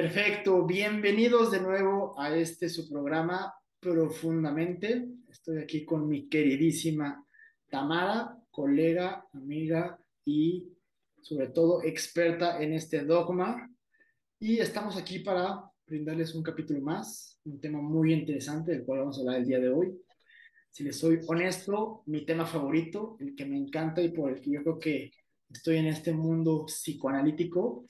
Perfecto, bienvenidos de nuevo a este su programa Profundamente. Estoy aquí con mi queridísima Tamara, colega, amiga y sobre todo experta en este dogma. Y estamos aquí para brindarles un capítulo más, un tema muy interesante del cual vamos a hablar el día de hoy. Si les soy honesto, mi tema favorito, el que me encanta y por el que yo creo que estoy en este mundo psicoanalítico,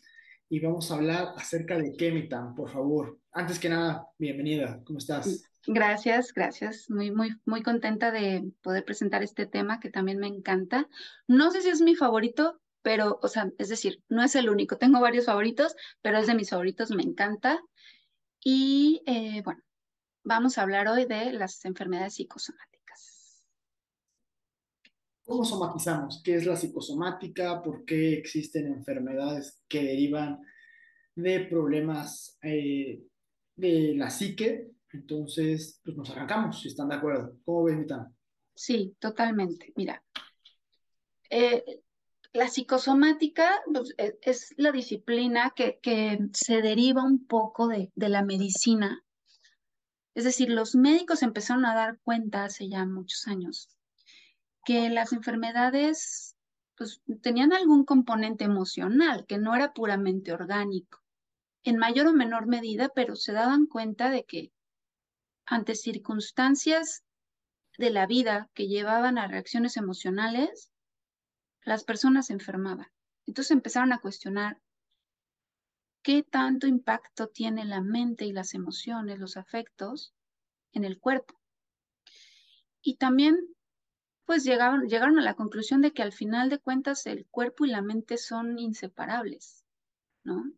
y vamos a hablar acerca de Kemitan, por favor. Antes que nada, bienvenida, ¿cómo estás? Gracias, gracias. Muy, muy, muy contenta de poder presentar este tema que también me encanta. No sé si es mi favorito, pero, o sea, es decir, no es el único. Tengo varios favoritos, pero es de mis favoritos, me encanta. Y eh, bueno, vamos a hablar hoy de las enfermedades psicosomáticas. ¿Cómo somatizamos? ¿Qué es la psicosomática? ¿Por qué existen enfermedades que derivan de problemas eh, de la psique? Entonces, pues nos arrancamos, si están de acuerdo. ¿Cómo ves, Mitán? Sí, totalmente. Mira, eh, la psicosomática pues, e, es, la disciplina que, que, se deriva un poco de, de la medicina. Es decir, los médicos empezaron a dar cuenta hace ya muchos años que las enfermedades pues, tenían algún componente emocional, que no era puramente orgánico, en mayor o menor medida, pero se daban cuenta de que ante circunstancias de la vida que llevaban a reacciones emocionales, las personas se enfermaban. Entonces empezaron a cuestionar qué tanto impacto tiene la mente y las emociones, los afectos en el cuerpo. Y también pues llegaron, a la conclusión de que al final de cuentas el cuerpo y la mente son inseparables, ¿no?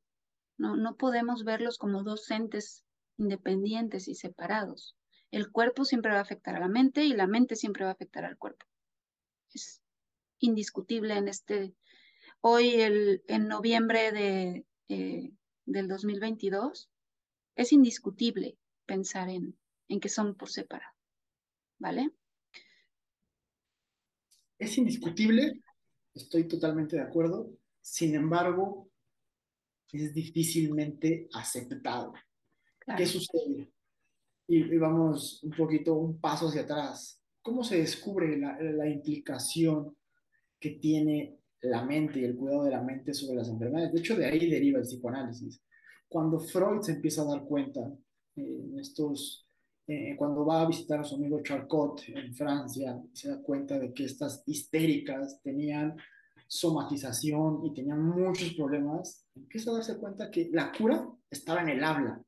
No, no podemos verlos como dos entes independientes y separados. El cuerpo siempre va a afectar a la mente y la mente siempre va a afectar al cuerpo. Es indiscutible en este, hoy el, en noviembre de, eh, del 2022, es indiscutible pensar en, en que son por separado, ¿vale? Es indiscutible, estoy totalmente de acuerdo, sin embargo, es difícilmente aceptado. ¿Qué sucede? Y, vamos un poquito, un paso hacia atrás. ¿Cómo se descubre la, la implicación que tiene la mente y el cuidado de la mente sobre las enfermedades? De hecho, de ahí deriva el psicoanálisis. Cuando Freud se empieza a dar cuenta eh, en estos eh, cuando va a visitar a su amigo Charcot en Francia, se da cuenta de que estas histéricas tenían somatización y tenían muchos problemas, empieza a darse cuenta que la cura estaba en el habla.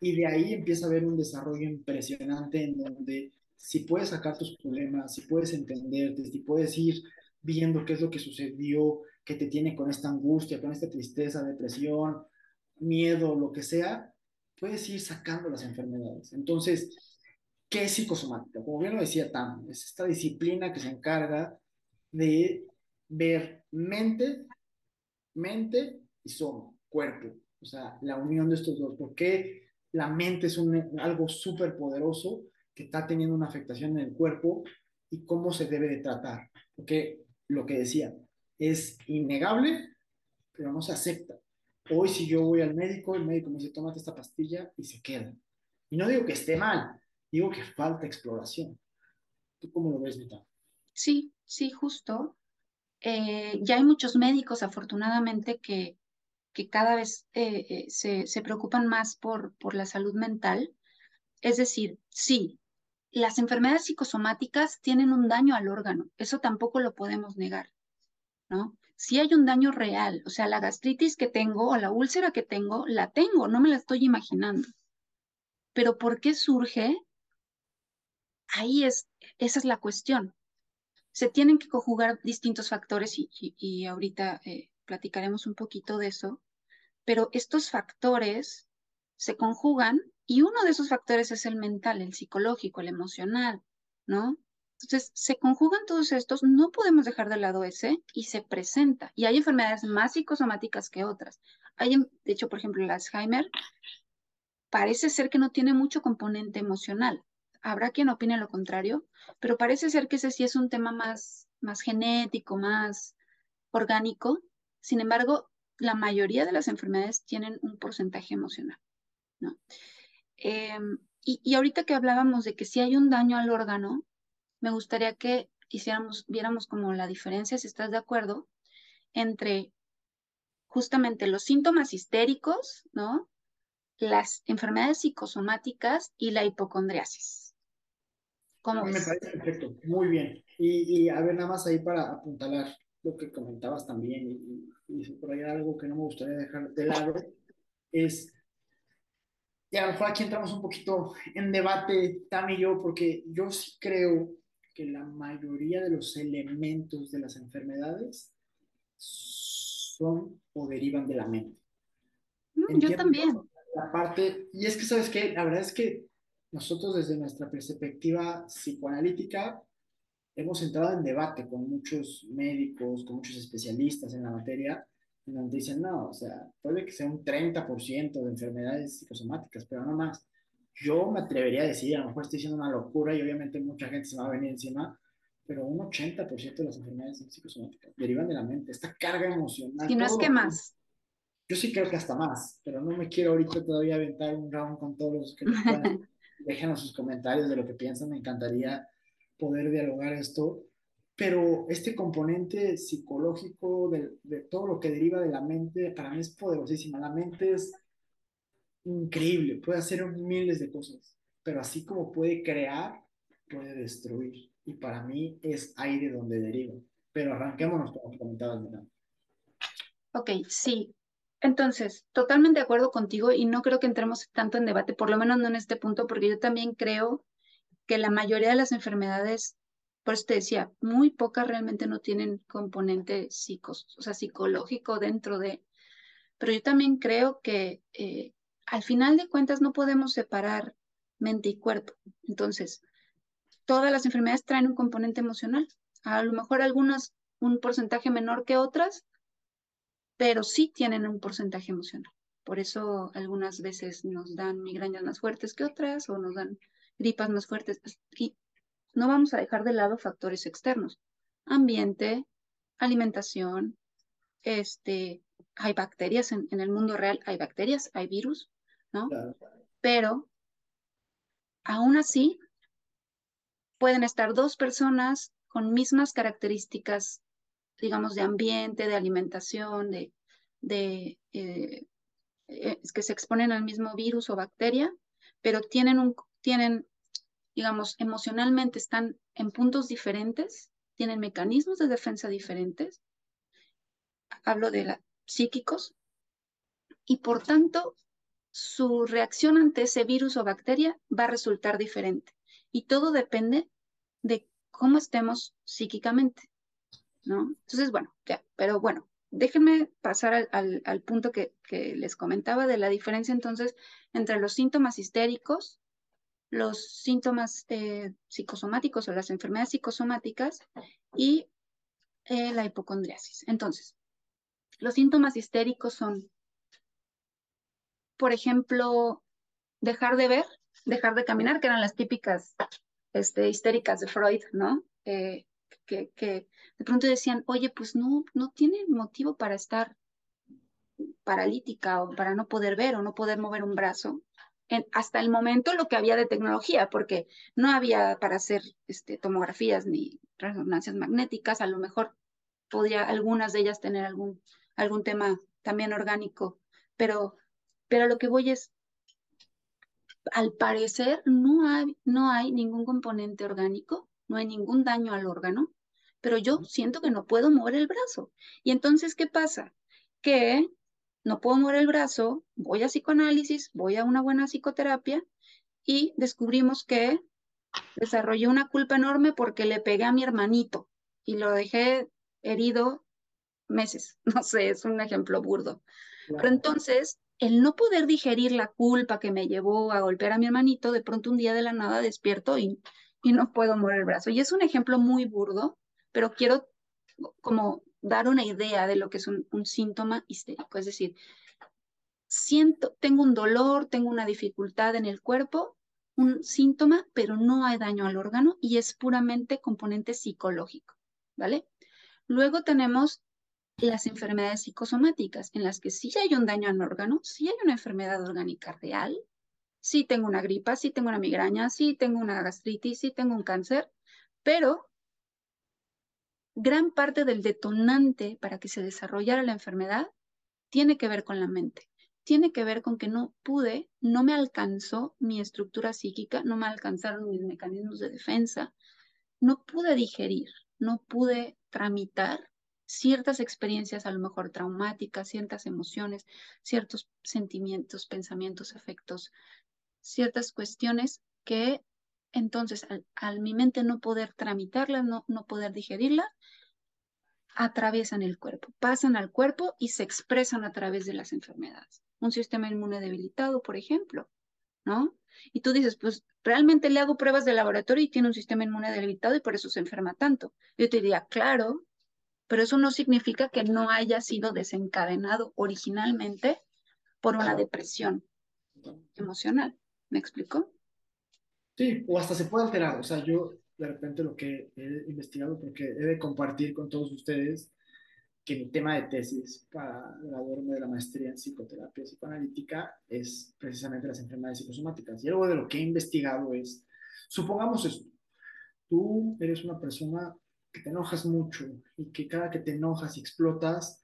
Y de ahí empieza a haber un desarrollo impresionante en donde si puedes sacar tus problemas, si puedes entenderte, si puedes ir viendo qué es lo que sucedió, que te tiene con esta angustia, con esta tristeza, depresión, miedo, lo que sea, puedes ir sacando las enfermedades. Entonces, ¿qué es psicosomática? Como bien lo decía Tam, es esta disciplina que se encarga de ver mente, mente y soma, cuerpo. O sea, la unión de estos dos. Porque la mente es un, algo súper poderoso que está teniendo una afectación en el cuerpo y cómo se debe de tratar. Porque lo que decía, es innegable, pero no se acepta. Hoy si yo voy al médico, el médico me dice, tómate esta pastilla y se queda. Y no digo que esté mal, digo que falta exploración. ¿Tú cómo lo ves, Mita? Sí, sí, justo. Eh, ya hay muchos médicos, afortunadamente, que, que cada vez eh, eh, se, se, preocupan más por, por la salud mental. Es decir, sí, las enfermedades psicosomáticas tienen un daño al órgano, eso tampoco lo podemos negar, ¿no? Si hay un daño real, o sea, la gastritis que tengo o la úlcera que tengo, la tengo, no me la estoy imaginando. Pero ¿por qué surge? Ahí es, esa es la cuestión. Se tienen que conjugar distintos factores y, ahorita eh, platicaremos un poquito de eso, pero estos factores se conjugan y uno de esos factores es el mental, el psicológico, el emocional, ¿no? Entonces, se conjugan todos estos, no podemos dejar de lado ese y se presenta. Y hay enfermedades más psicosomáticas que otras. Hay, de hecho, por ejemplo, el Alzheimer parece ser que no tiene mucho componente emocional. Habrá quien opine lo contrario, pero parece ser que ese sí es un tema más, más genético, más orgánico. Sin embargo, la mayoría de las enfermedades tienen un porcentaje emocional, ¿no? Em, y, y, ahorita que hablábamos de que si hay un daño al órgano, me gustaría que hiciéramos, viéramos como la diferencia, si estás de acuerdo, entre justamente los síntomas histéricos, ¿no? Las enfermedades psicosomáticas y la hipocondriasis. ¿Cómo Me parece perfecto, muy bien. Y, y, a ver, nada más ahí para apuntalar lo que comentabas también, y, y, por ahí algo que no me gustaría dejar de lado, es, y a lo mejor aquí entramos un poquito en debate, Tam y yo, porque yo sí creo que la mayoría de los elementos de las enfermedades son o derivan de la mente. Mm, yo también. La parte, y es que, ¿sabes qué? La verdad es que nosotros desde nuestra perspectiva psicoanalítica hemos entrado en debate con muchos médicos, con muchos especialistas en la materia, en donde dicen, no, o sea, puede que sea un 30% de enfermedades psicosomáticas, pero no más. Yo me atrevería a decir, a lo mejor estoy diciendo una locura y obviamente mucha gente se va a venir encima, pero un 80% de las enfermedades psicosomáticas derivan de la mente, esta carga emocional. Y no es que más. Yo sí creo que hasta más, pero no me quiero ahorita todavía aventar un round con todos los que Déjenos sus comentarios de lo que piensan, me encantaría poder dialogar esto, pero este componente psicológico de, de todo lo que deriva de la mente, para mí es poderosísima. La mente es increíble, puede hacer miles de cosas, pero así como puede crear, puede destruir. Y para mí es ahí de donde deriva. Pero arranquémonos como comentabas, Miranda. Ok, sí. Entonces, totalmente de acuerdo contigo y no creo que entremos tanto en debate, por lo menos no en este punto, porque yo también creo que la mayoría de las enfermedades, por eso te decía, muy pocas realmente no tienen componente psicos, o sea, psicológico dentro de, pero yo también creo que eh, al final de cuentas no podemos separar mente y cuerpo. Entonces, todas las enfermedades traen un componente emocional. A lo mejor algunas un porcentaje menor que otras, pero sí tienen un porcentaje emocional. Por eso algunas veces nos dan migrañas más fuertes que otras o nos dan gripas más fuertes. Y no vamos a dejar de lado factores externos. Ambiente, alimentación, este, hay bacterias en, en el mundo real, hay bacterias, hay virus, ¿no? Pero aún así pueden estar dos personas con mismas características, digamos, de ambiente, de alimentación, de, de eh, eh, que se exponen al mismo virus o bacteria, pero tienen un, tienen, digamos, emocionalmente están en puntos diferentes, tienen mecanismos de defensa diferentes. Hablo de la, psíquicos y por tanto su reacción ante ese virus o bacteria va a resultar diferente. Y todo depende de cómo estemos psíquicamente, ¿no? Entonces, bueno, ya, pero bueno, déjenme pasar al, punto que, les comentaba de la diferencia entonces entre los síntomas histéricos, los síntomas eh, psicosomáticos o las enfermedades psicosomáticas y eh, la hipocondriasis. Entonces, los síntomas histéricos son por ejemplo, dejar de ver, dejar de caminar, que eran las típicas este, histéricas de Freud, ¿no? Eh, que, de pronto decían, oye, pues no, no tiene motivo para estar paralítica o para no poder ver o no poder mover un brazo. Hasta el momento lo que había de tecnología, porque no había para hacer este, tomografías ni resonancias magnéticas, a lo mejor podría algunas de ellas tener algún, algún tema también orgánico, pero pero lo que voy es, al parecer no hay, no hay ningún componente orgánico, no hay ningún daño al órgano, pero yo siento que no puedo mover el brazo. Y entonces, ¿qué pasa? Que no puedo mover el brazo, voy a psicoanálisis, voy a una buena psicoterapia y descubrimos que desarrollé una culpa enorme porque le pegué a mi hermanito y lo dejé herido meses. No sé, es un ejemplo burdo. Pero entonces el no poder digerir la culpa que me llevó a golpear a mi hermanito, de pronto un día de la nada despierto y, y no puedo mover el brazo. Y es un ejemplo muy burdo, pero quiero como dar una idea de lo que es un, síntoma histérico. Es decir, siento, tengo un dolor, tengo una dificultad en el cuerpo, un síntoma, pero no hay daño al órgano y es puramente componente psicológico, ¿vale? Luego tenemos las enfermedades psicosomáticas, en las que sí hay un daño al órgano, sí hay una enfermedad orgánica real, sí tengo una gripa, sí tengo una migraña, sí tengo una gastritis, sí tengo un cáncer, pero gran parte del detonante para que se desarrollara la enfermedad tiene que ver con la mente. Tiene que ver con que no pude, no me alcanzó mi estructura psíquica, no me alcanzaron mis mecanismos de defensa, no pude digerir, no pude tramitar ciertas experiencias a lo mejor traumáticas, ciertas emociones, ciertos sentimientos, pensamientos, afectos, ciertas cuestiones que entonces al, mi mente no poder tramitarlas, no, no poder digerirlas, atraviesan el cuerpo, pasan al cuerpo y se expresan a través de las enfermedades. Un sistema inmune debilitado, por ejemplo, ¿no? Y tú dices, pues realmente le hago pruebas de laboratorio y tiene un sistema inmune debilitado y por eso se enferma tanto. Yo te diría, claro, pero eso no significa que no haya sido desencadenado originalmente por una depresión emocional. ¿Me explico? Sí, o hasta se puede alterar. O sea, yo de repente lo que he investigado, porque he de compartir con todos ustedes que mi tema de tesis para graduarme de la maestría en psicoterapia psicoanalítica es precisamente las enfermedades psicosomáticas. Y algo de lo que he investigado es, supongamos esto, tú eres una persona que te enojas mucho y que cada que te enojas y explotas,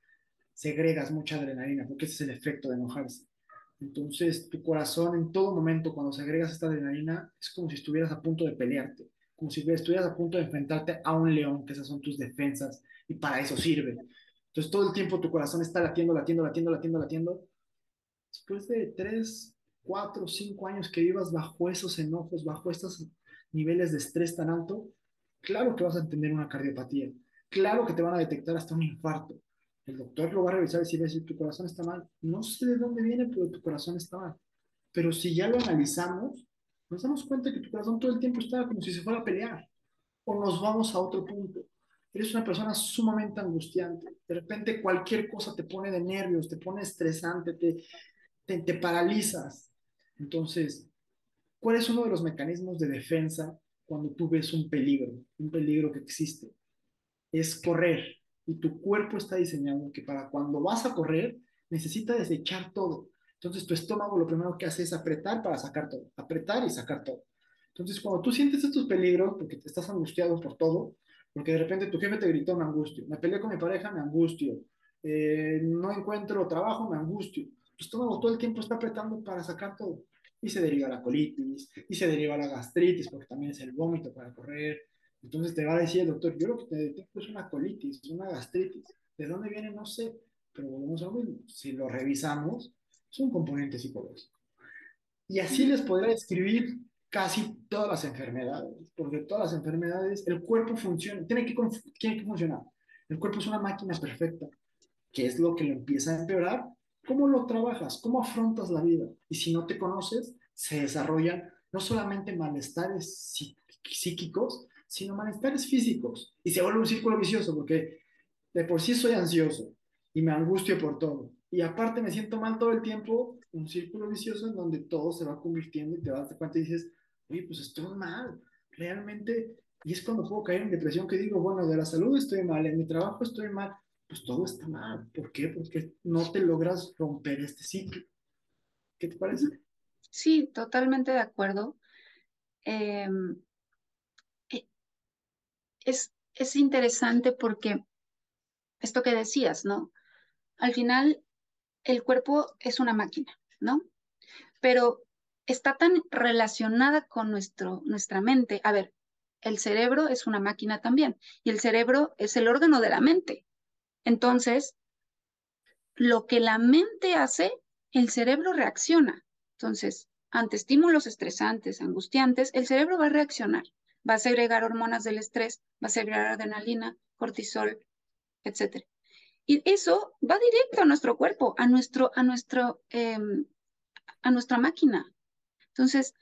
segregas mucha adrenalina, porque ese es el efecto de enojarse. Entonces, tu corazón en todo momento, cuando segregas esta adrenalina, es como si estuvieras a punto de pelearte, como si estuvieras a punto de enfrentarte a un león, que esas son tus defensas, y para eso sirve. Entonces, todo el tiempo tu corazón está latiendo, latiendo, latiendo, latiendo, latiendo. Después de tres, cuatro, cinco años que vivas bajo esos enojos, bajo estos niveles de estrés tan alto, claro que vas a tener una cardiopatía, claro que te van a detectar hasta un infarto. El doctor lo va a revisar y si si tu corazón está mal. No sé de dónde viene, pero tu corazón está mal. Pero si ya lo analizamos, nos damos cuenta que tu corazón todo el tiempo está como si se fuera a pelear. O nos vamos a otro punto. Eres una persona sumamente angustiante. De repente cualquier cosa te pone de nervios, te pone estresante, te, te, te paralizas. Entonces, ¿cuál es uno de los mecanismos de defensa cuando tú ves un peligro, un peligro que existe, es correr. Y tu cuerpo está diseñado que para cuando vas a correr, necesita desechar todo. Entonces tu estómago lo primero que hace es apretar para sacar todo, apretar y sacar todo. Entonces cuando tú sientes estos peligros, porque te estás angustiado por todo, porque de repente tu jefe te gritó, me angustio, me peleé con mi pareja, me angustio, eh, no encuentro trabajo, me angustio. Tu estómago todo el tiempo está apretando para sacar todo y se deriva la colitis, y se deriva la gastritis, porque también es el vómito para correr. Entonces te va a decir el doctor, yo lo que te detecto es una colitis, una gastritis. ¿De dónde viene? No sé, pero volvemos a lo mismo. Si lo revisamos, es un componente psicológico. Y así les podría describir casi todas las enfermedades, porque todas las enfermedades, el cuerpo funciona, tiene que, tiene que funcionar. El cuerpo es una máquina perfecta, que es lo que lo empieza a empeorar ¿Cómo lo trabajas? ¿Cómo afrontas la vida? Y si no te conoces, se desarrollan no solamente malestares psíquicos, sino malestares físicos. Y se vuelve un círculo vicioso porque de por sí soy ansioso y me angustio por todo. Y aparte me siento mal todo el tiempo, un círculo vicioso en donde todo se va convirtiendo y te das cuenta y dices, oye, pues estoy mal, realmente. Y es cuando puedo caer en depresión que digo, bueno, de la salud estoy mal, en mi trabajo estoy mal, pues todo está mal. ¿Por qué? Porque no te logras romper este ciclo. ¿Qué te parece? Sí, totalmente de acuerdo. Em, eh, es, es interesante porque esto que decías, ¿no? Al final, el cuerpo es una máquina, ¿no? Pero está tan relacionada con nuestro, nuestra mente. A ver, el cerebro es una máquina también y el cerebro es el órgano de la mente. Entonces, lo que la mente hace, el cerebro reacciona. Entonces, ante estímulos estresantes, angustiantes, el cerebro va a reaccionar, va a segregar hormonas del estrés, va a segregar adrenalina, cortisol, etc. Y eso va directo a nuestro cuerpo, a, nuestro, a, nuestro, em, a nuestra máquina. Entonces,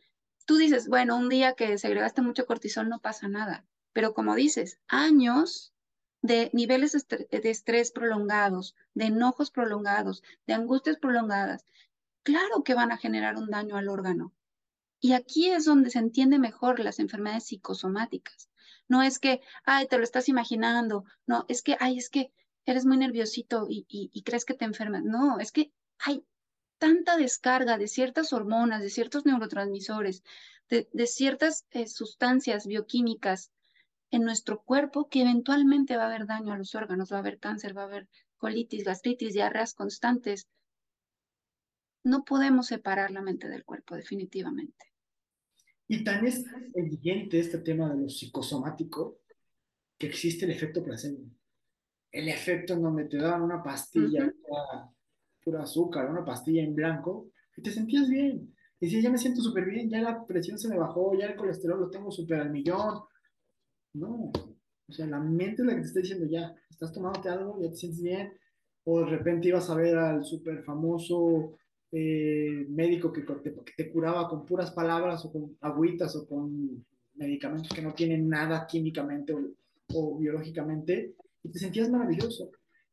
tú dices, bueno, un día que segregaste mucho cortisol no pasa nada, pero como dices, años de niveles de estrés prolongados, de enojos prolongados, de angustias prolongadas, claro que van a generar un daño al órgano. Y aquí es donde se entiende mejor las enfermedades psicosomáticas. No es que, ay, te lo estás imaginando, no, es que, ay, es que eres muy nerviosito y, crees que te enfermas. No, es que hay tanta descarga de ciertas hormonas, de ciertos neurotransmisores, de, ciertas eh, sustancias bioquímicas en nuestro cuerpo que eventualmente va a haber daño a los órganos, va a haber cáncer, va a haber colitis, gastritis, diarreas constantes. No podemos separar la mente del cuerpo, definitivamente. Y tan es evidente este tema de lo psicosomático que existe el efecto placebo el efecto en donde te daban una pastilla, pura, azúcar, una pastilla en blanco, y te sentías bien. Y decías, ya me siento súper bien, ya la presión se me bajó, ya el colesterol lo tengo súper al millón. No, o sea, la mente es la que te está diciendo, ya, estás tomándote algo, ya te sientes bien. O de repente ibas a ver al súper famoso eh, médico que, que te curaba con puras palabras o con agüitas o con medicamentos que no tienen nada químicamente o biológicamente y te sentías maravilloso.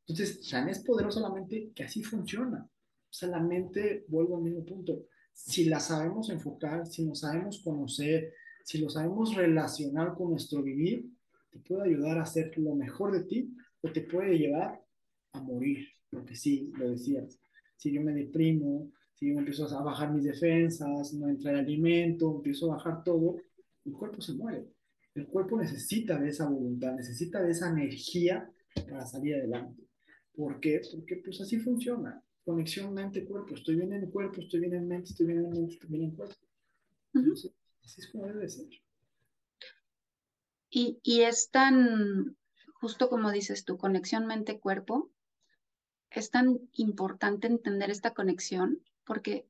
Entonces, tan es poderosa la mente que así funciona. O sea, la mente, vuelvo al mismo punto, si la sabemos enfocar, si nos sabemos conocer, si lo sabemos relacionar con nuestro vivir, te puede ayudar a hacer lo mejor de ti o te puede llevar a morir. Porque sí, lo decías, si yo me deprimo, si yo empiezo a bajar mis defensas, no entra el alimento, empiezo a bajar todo, el cuerpo se muere. El cuerpo necesita de esa voluntad, necesita de esa energía para salir adelante. ¿Por qué? Porque pues así funciona. Conexión mente-cuerpo. Estoy bien en el cuerpo, estoy bien en mente, estoy bien en mente, estoy bien en cuerpo. Así es ser. Y, y es tan, justo como dices tu conexión mente-cuerpo, es tan importante entender esta conexión porque,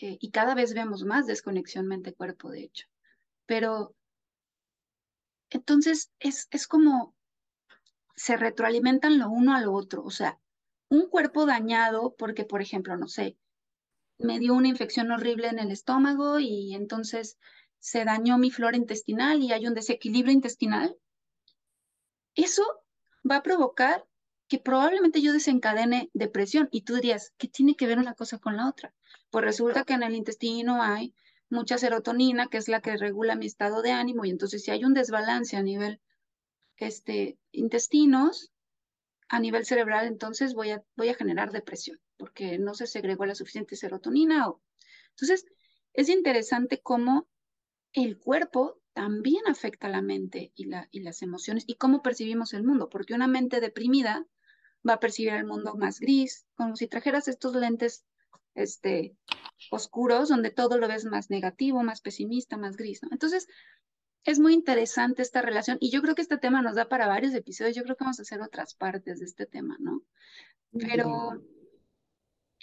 eh, y cada vez vemos más desconexión mente-cuerpo, de hecho, pero entonces, es, es como se retroalimentan lo uno a lo otro. O sea, un cuerpo dañado porque, por ejemplo, no sé, me dio una infección horrible en el estómago y entonces se dañó mi flora intestinal y hay un desequilibrio intestinal, eso va a provocar que probablemente yo desencadene depresión. Y tú dirías, ¿qué tiene que ver una cosa con la otra? Pues resulta que en el intestino hay mucha serotonina, que es la que regula mi estado de ánimo, y entonces si hay un desbalance a nivel este, intestinos, a nivel cerebral, entonces voy a, voy a generar depresión, porque no se segregó la suficiente serotonina. O... Entonces, es interesante cómo el cuerpo también afecta la mente y, la, y las emociones y cómo percibimos el mundo, porque una mente deprimida va a percibir el mundo más gris, como si trajeras estos lentes este, oscuros, donde todo lo ves más negativo, más pesimista, más gris, ¿no? Entonces, es muy interesante esta relación y yo creo que este tema nos da para varios episodios, yo creo que vamos a hacer otras partes de este tema, ¿no? Pero,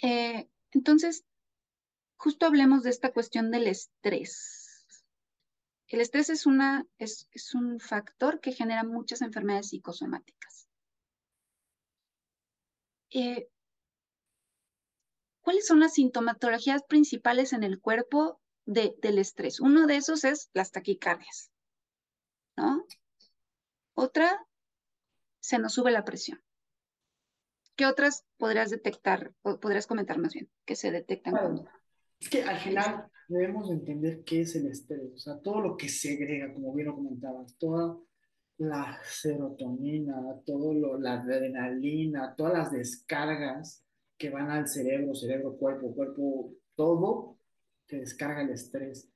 eh, entonces, justo hablemos de esta cuestión del estrés. El estrés es, una, es, es un factor que genera muchas enfermedades psicosomáticas. Eh, ¿Cuáles son las sintomatologías principales en el cuerpo del estrés? Uno de esos es las taquicardias, ¿no? Otra, se nos sube la presión. ¿Qué otras podrías detectar, o podrías comentar más bien, que se detectan? Es que al final debemos entender qué es el estrés, o sea, todo lo que segrega, como bien lo comentabas, toda la serotonina, todo lo, la adrenalina, todas las descargas que van al cerebro, cerebro, cuerpo, cuerpo, todo que descarga el estrés.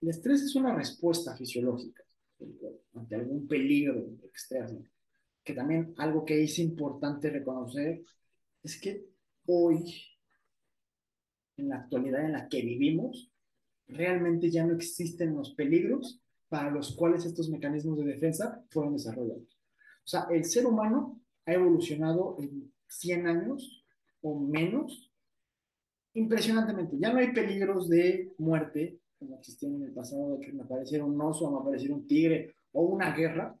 El estrés es una respuesta fisiológica ante algún peligro externo. Que también algo que es importante reconocer es que hoy, en la actualidad en la que vivimos, realmente ya no existen los peligros para los cuales estos mecanismos de defensa fueron desarrollados. O sea, el ser humano ha evolucionado en 100 años o menos, impresionantemente. Ya no hay peligros de muerte, como existían en el pasado, de que me apareciera un oso, me apareciera un tigre o una guerra.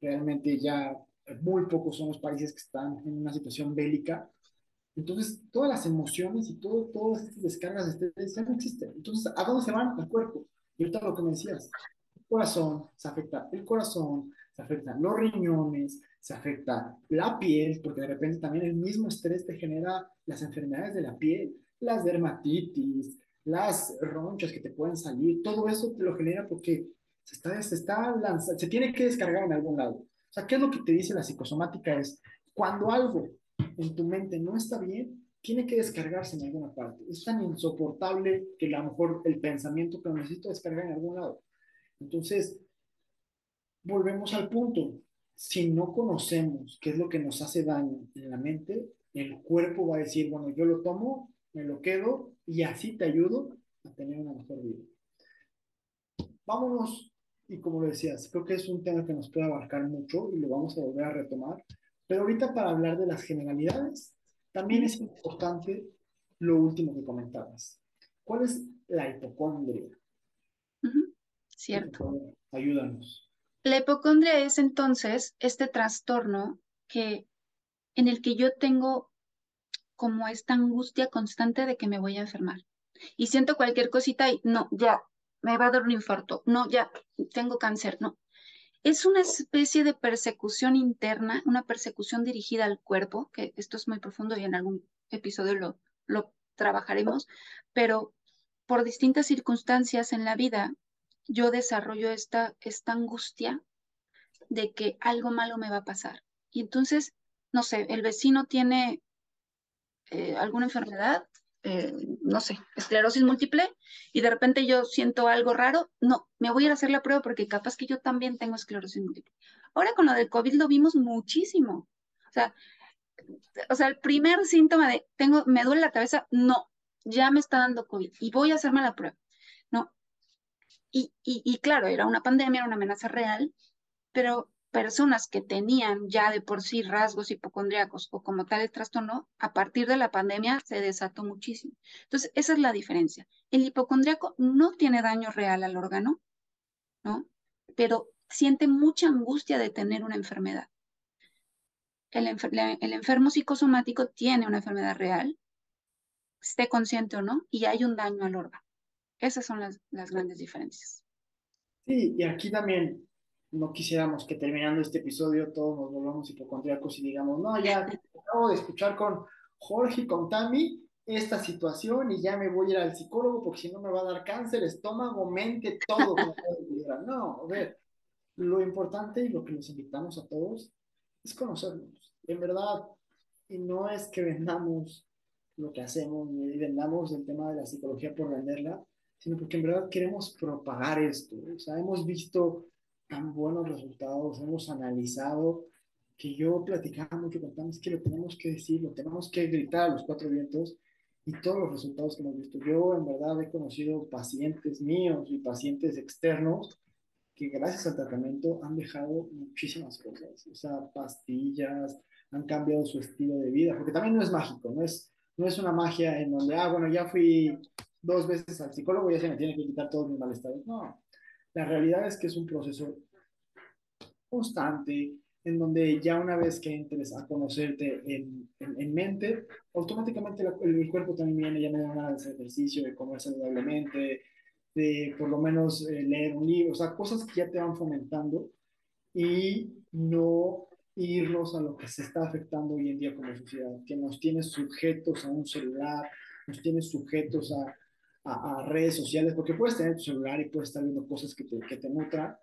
Realmente ya muy pocos son los países que están en una situación bélica. Entonces, todas las emociones y todo, todas estas descargas de estrés ya no existen. Entonces, ¿a dónde se van? Al cuerpo. Y ahorita lo que me decías, el corazón, se afecta el corazón, se afectan los riñones, se afecta la piel, porque de repente también el mismo estrés te genera las enfermedades de la piel, las dermatitis, las ronchas que te pueden salir, todo eso te lo genera porque se está, se está lanzando, se tiene que descargar en algún lado. O sea, ¿qué es lo que te dice la psicosomática? Es, cuando algo en tu mente no está bien, tiene que descargarse en alguna parte. Es tan insoportable que a lo mejor el pensamiento que necesito descargar en algún lado. Entonces, volvemos al punto. Si no conocemos qué es lo que nos hace daño en la mente, el cuerpo va a decir, bueno, yo lo tomo, me lo quedo y así te ayudo a tener una mejor vida. Vámonos, y como lo decías, creo que es un tema que nos puede abarcar mucho y lo vamos a volver a retomar, pero ahorita para hablar de las generalidades, también es importante lo último que comentabas. ¿Cuál es la hipocondria? Cierto. ayúdanos. La hipocondria es entonces este trastorno que, en el que yo tengo como esta angustia constante de que me voy a enfermar. Y siento cualquier cosita y no, ya, me va a dar un infarto, no, ya, tengo cáncer, no. Es una especie de persecución interna, una persecución dirigida al cuerpo, que esto es muy profundo y en algún episodio lo, trabajaremos, pero por distintas circunstancias en la vida, yo desarrollo esta, esta angustia de que algo malo me va a pasar. Y entonces, no sé, el vecino tiene eh, alguna enfermedad, eh, no sé, esclerosis múltiple, y de repente yo siento algo raro, no, me voy a ir a hacer la prueba porque capaz que yo también tengo esclerosis múltiple. Ahora con lo del COVID lo vimos muchísimo. O sea, o sea, el primer síntoma de tengo, me duele la cabeza, no, ya me está dando COVID y voy a hacerme la prueba. No, y, claro, era una pandemia, era una amenaza real, pero personas que tenían ya de por sí rasgos hipocondríacos o como tal el trastorno, a partir de la pandemia se desató muchísimo. Entonces, esa es la diferencia. El hipocondríaco no tiene daño real al órgano, ¿no? Pero siente mucha angustia de tener una enfermedad. El, el enfermo psicosomático tiene una enfermedad real, esté consciente o no, y hay un daño al órgano. Esas son las, las grandes diferencias. Sí, y aquí también no quisiéramos que terminando este episodio todos nos volvamos hipocondríacos y digamos, no, ya acabo de escuchar con Jorge y con Tami esta situación y ya me voy a ir al psicólogo porque si no me va a dar cáncer, estómago, mente, todo. no, a ver, lo importante y lo que les invitamos a todos es conocernos, en verdad, y no es que vendamos lo que hacemos ni vendamos el tema de la psicología por venderla, sino porque en verdad queremos propagar esto. O sea, hemos visto tan buenos resultados, hemos analizado que yo platicaba mucho con Tam, es que lo tenemos que decir, lo tenemos que gritar a los cuatro vientos y todos los resultados que hemos visto. Yo en verdad he conocido pacientes míos y pacientes externos que gracias al tratamiento han dejado muchísimas cosas, o sea, pastillas, han cambiado su estilo de vida, porque también no es mágico, no es, no es una magia en donde, ah, bueno, ya fui dos veces al psicólogo y ya se me tiene que quitar todos mis malestares. No, la realidad es que es un proceso constante en donde ya una vez que entres a conocerte en, en, mente, automáticamente el, cuerpo también viene, ya me da ganas de ejercicio, de comer saludablemente, de por lo menos eh, leer un libro, o sea, cosas que ya te van fomentando y no irnos a lo que se está afectando hoy en día como sociedad, que nos tiene sujetos a un celular, nos tiene sujetos a, a, redes sociales, porque puedes tener tu celular y puedes estar viendo cosas que te, que te nutran,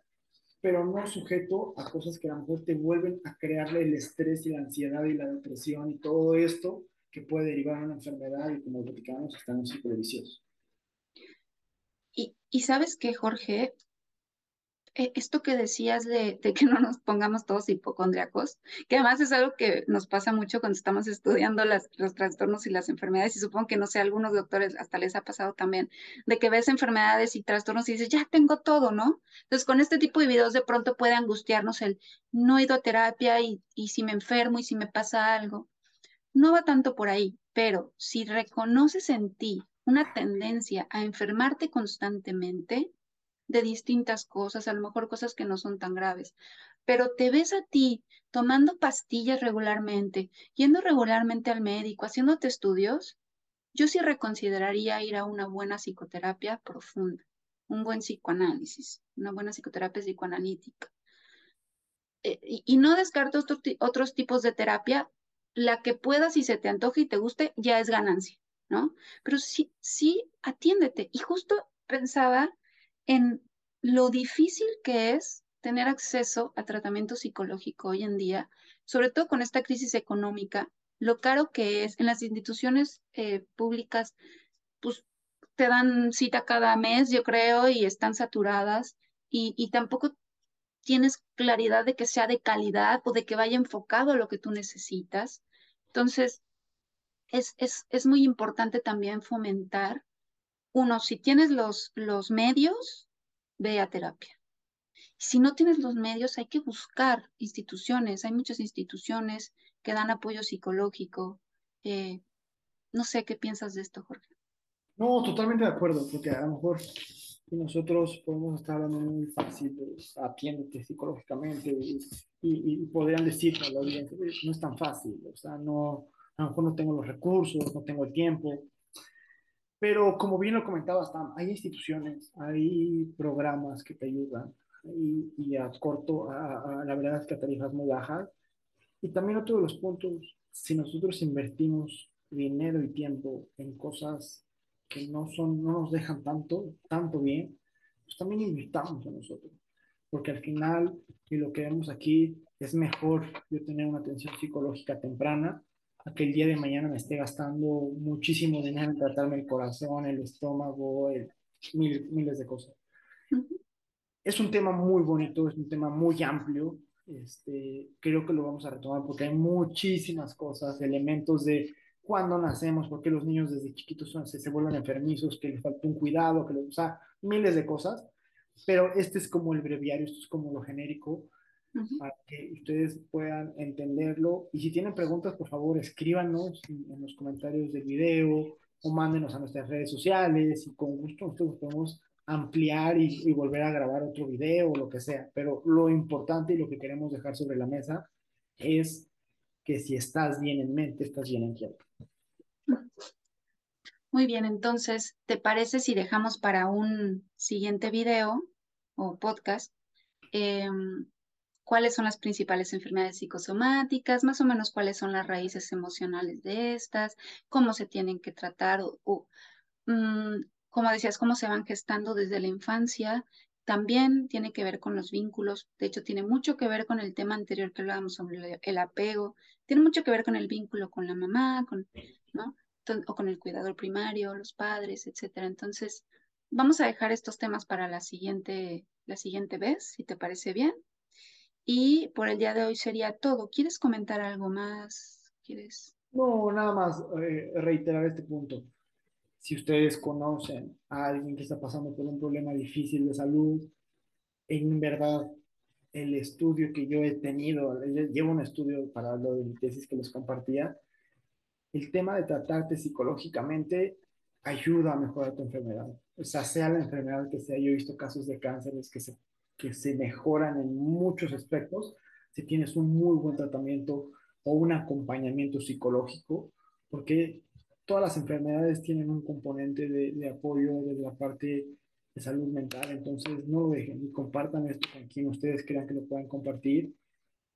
pero no sujeto a cosas que a lo mejor te vuelven a crearle el estrés y la ansiedad y la depresión y todo esto que puede derivar en una enfermedad y como platicamos, está en un ciclo vicioso. Y, y sabes que, Jorge, esto que decías de, que no nos pongamos todos hipocondriacos, que además es algo que nos pasa mucho cuando estamos estudiando los trastornos y las enfermedades, y supongo que no sé, algunos doctores hasta les ha pasado también, de que ves enfermedades y trastornos y dices, ya tengo todo, ¿no? Entonces, con este tipo de videos de pronto puede angustiarnos el, no he ido a terapia y, y si me enfermo y si me pasa algo. No va tanto por ahí, pero si reconoces en ti una tendencia a enfermarte constantemente, de distintas cosas, a lo mejor cosas que no son tan graves, pero te ves a ti tomando pastillas regularmente, yendo regularmente al médico, haciéndote estudios, yo sí reconsideraría ir a una buena psicoterapia profunda, un buen psicoanálisis, una buena psicoterapia psicoanalítica. Eh, y, no descarto otros tipos de terapia, la que puedas y se te antoje y te guste, ya es ganancia, ¿no? Pero sí, sí, atiéndete. Y justo pensaba en lo difícil que es tener acceso a tratamiento psicológico hoy en día, sobre todo con esta crisis económica, lo caro que es en las instituciones eh, públicas, pues te dan cita cada mes, yo creo, y están saturadas y, y tampoco tienes claridad de que sea de calidad o de que vaya enfocado a lo que tú necesitas. Entonces, es, es, es muy importante también fomentar, uno, si tienes los, los medios, ve a terapia. Si no tienes los medios, hay que buscar instituciones. Hay muchas instituciones que dan apoyo psicológico. Eh, no sé qué piensas de esto, Jorge. No, totalmente de acuerdo, porque a lo mejor nosotros podemos estar hablando muy fácil, atiéndete psicológicamente y, y, podrían decir a la audiencia, no es tan fácil, o sea, no, a lo mejor no tengo los recursos, no tengo el tiempo, pero como bien lo comentabas, hay instituciones, hay programas que te ayudan y, y a corto, a, la verdad es que a tarifas muy bajas. Y también otro de los puntos, si nosotros invertimos dinero y tiempo en cosas que no, son, no nos dejan tanto, tanto bien, pues también invirtamos a nosotros. Porque al final, y lo que vemos aquí, es mejor yo tener una atención psicológica temprana a que el día de mañana me esté gastando muchísimo dinero en tratarme el corazón, el estómago, miles de cosas. Es un tema muy bonito, es un tema muy amplio. Este, creo que lo vamos a retomar porque hay muchísimas cosas, elementos de cuándo nacemos, por qué los niños desde chiquitos se, se vuelven enfermizos, que les falta un cuidado, que les, o sea, miles de cosas. Pero este es como el breviario, esto es como lo genérico para que ustedes puedan entenderlo. Y si tienen preguntas, por favor, escríbanos en, los comentarios del video o mándenos a nuestras redes sociales y con gusto nosotros podemos ampliar y, volver a grabar otro video o lo que sea. Pero lo importante y lo que queremos dejar sobre la mesa es que si estás bien en mente, estás bien en cuerpo. Muy bien, entonces, ¿te parece si dejamos para un siguiente video o podcast eh, cuáles son las principales enfermedades psicosomáticas, más o menos cuáles son las raíces emocionales de estas, cómo se tienen que tratar o, mm, como decías, cómo se van gestando desde la infancia. También tiene que ver con los vínculos, de hecho tiene mucho que ver con el tema anterior que hablábamos sobre el apego, tiene mucho que ver con el vínculo con la mamá, con, o con el cuidador primario, los padres, etcétera. Entonces, vamos a dejar estos temas para la siguiente, la siguiente vez, si te parece bien. Y por el día de hoy sería todo. ¿Quieres comentar algo más? ¿Quieres? No, nada más eh, reiterar este punto. Si ustedes conocen a alguien que está pasando por un problema difícil de salud, en verdad el estudio que yo he tenido, llevo un estudio para lo de mi tesis que les compartía, el tema de tratarte psicológicamente ayuda a mejorar tu enfermedad. O sea, sea la enfermedad que sea, yo he visto casos de cánceres que se que se mejoran en muchos aspectos si tienes un muy buen tratamiento o un acompañamiento psicológico, porque todas las enfermedades tienen un componente de, apoyo desde la parte de salud mental, entonces no lo dejen y compartan esto con quien ustedes crean que lo puedan compartir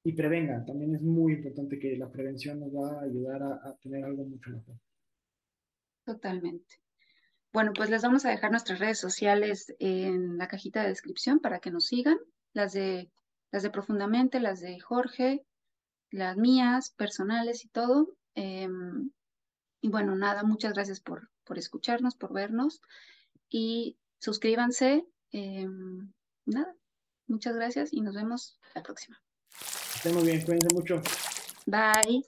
y prevengan. También es muy importante que la prevención nos va a ayudar a, a tener algo mucho mejor. Totalmente. Bueno, pues les vamos a dejar nuestras redes sociales en la cajita de descripción para que nos sigan, las de, las de Profundamente, las de Jorge, las mías, personales y todo. Em, y bueno, nada, muchas gracias por, por escucharnos, por vernos y suscríbanse. Em, nada, muchas gracias y nos vemos la próxima. Estén muy bien, cuídense mucho. Bye.